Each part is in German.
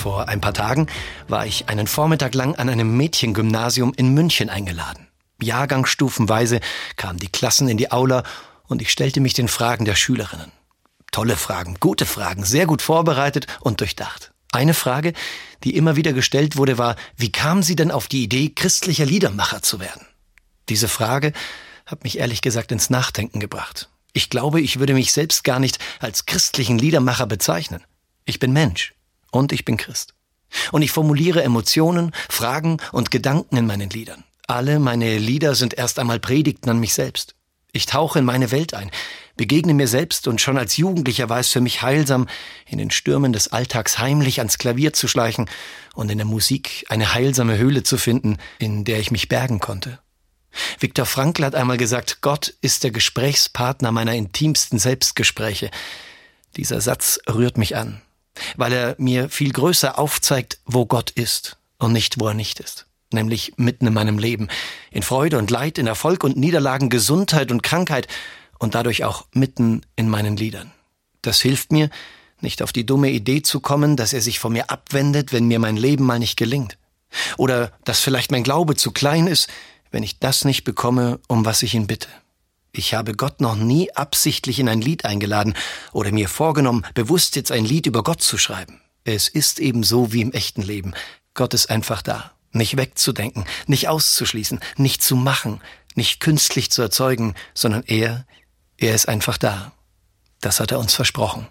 Vor ein paar Tagen war ich einen Vormittag lang an einem Mädchengymnasium in München eingeladen. Jahrgangsstufenweise kamen die Klassen in die Aula und ich stellte mich den Fragen der Schülerinnen. Tolle Fragen, gute Fragen, sehr gut vorbereitet und durchdacht. Eine Frage, die immer wieder gestellt wurde, war, wie kam sie denn auf die Idee, christlicher Liedermacher zu werden? Diese Frage hat mich ehrlich gesagt ins Nachdenken gebracht. Ich glaube, ich würde mich selbst gar nicht als christlichen Liedermacher bezeichnen. Ich bin Mensch und ich bin Christ. Und ich formuliere Emotionen, Fragen und Gedanken in meinen Liedern. Alle meine Lieder sind erst einmal Predigten an mich selbst. Ich tauche in meine Welt ein, begegne mir selbst und schon als Jugendlicher war es für mich heilsam, in den Stürmen des Alltags heimlich ans Klavier zu schleichen und in der Musik eine heilsame Höhle zu finden, in der ich mich bergen konnte. Viktor Frankl hat einmal gesagt, Gott ist der Gesprächspartner meiner intimsten Selbstgespräche. Dieser Satz rührt mich an weil er mir viel größer aufzeigt, wo Gott ist und nicht, wo er nicht ist. Nämlich mitten in meinem Leben, in Freude und Leid, in Erfolg und Niederlagen, Gesundheit und Krankheit und dadurch auch mitten in meinen Liedern. Das hilft mir, nicht auf die dumme Idee zu kommen, dass er sich von mir abwendet, wenn mir mein Leben mal nicht gelingt. Oder dass vielleicht mein Glaube zu klein ist, wenn ich das nicht bekomme, um was ich ihn bitte. Ich habe Gott noch nie absichtlich in ein Lied eingeladen oder mir vorgenommen, bewusst jetzt ein Lied über Gott zu schreiben. Es ist eben so wie im echten Leben. Gott ist einfach da. Nicht wegzudenken, nicht auszuschließen, nicht zu machen, nicht künstlich zu erzeugen, sondern er, er ist einfach da. Das hat er uns versprochen.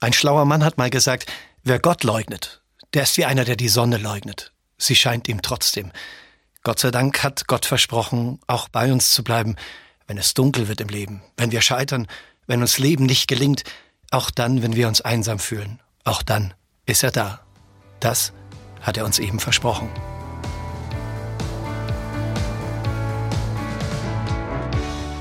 Ein schlauer Mann hat mal gesagt, wer Gott leugnet, der ist wie einer, der die Sonne leugnet. Sie scheint ihm trotzdem. Gott sei Dank hat Gott versprochen, auch bei uns zu bleiben, wenn es dunkel wird im Leben, wenn wir scheitern, wenn uns Leben nicht gelingt, auch dann, wenn wir uns einsam fühlen, auch dann ist er da. Das hat er uns eben versprochen.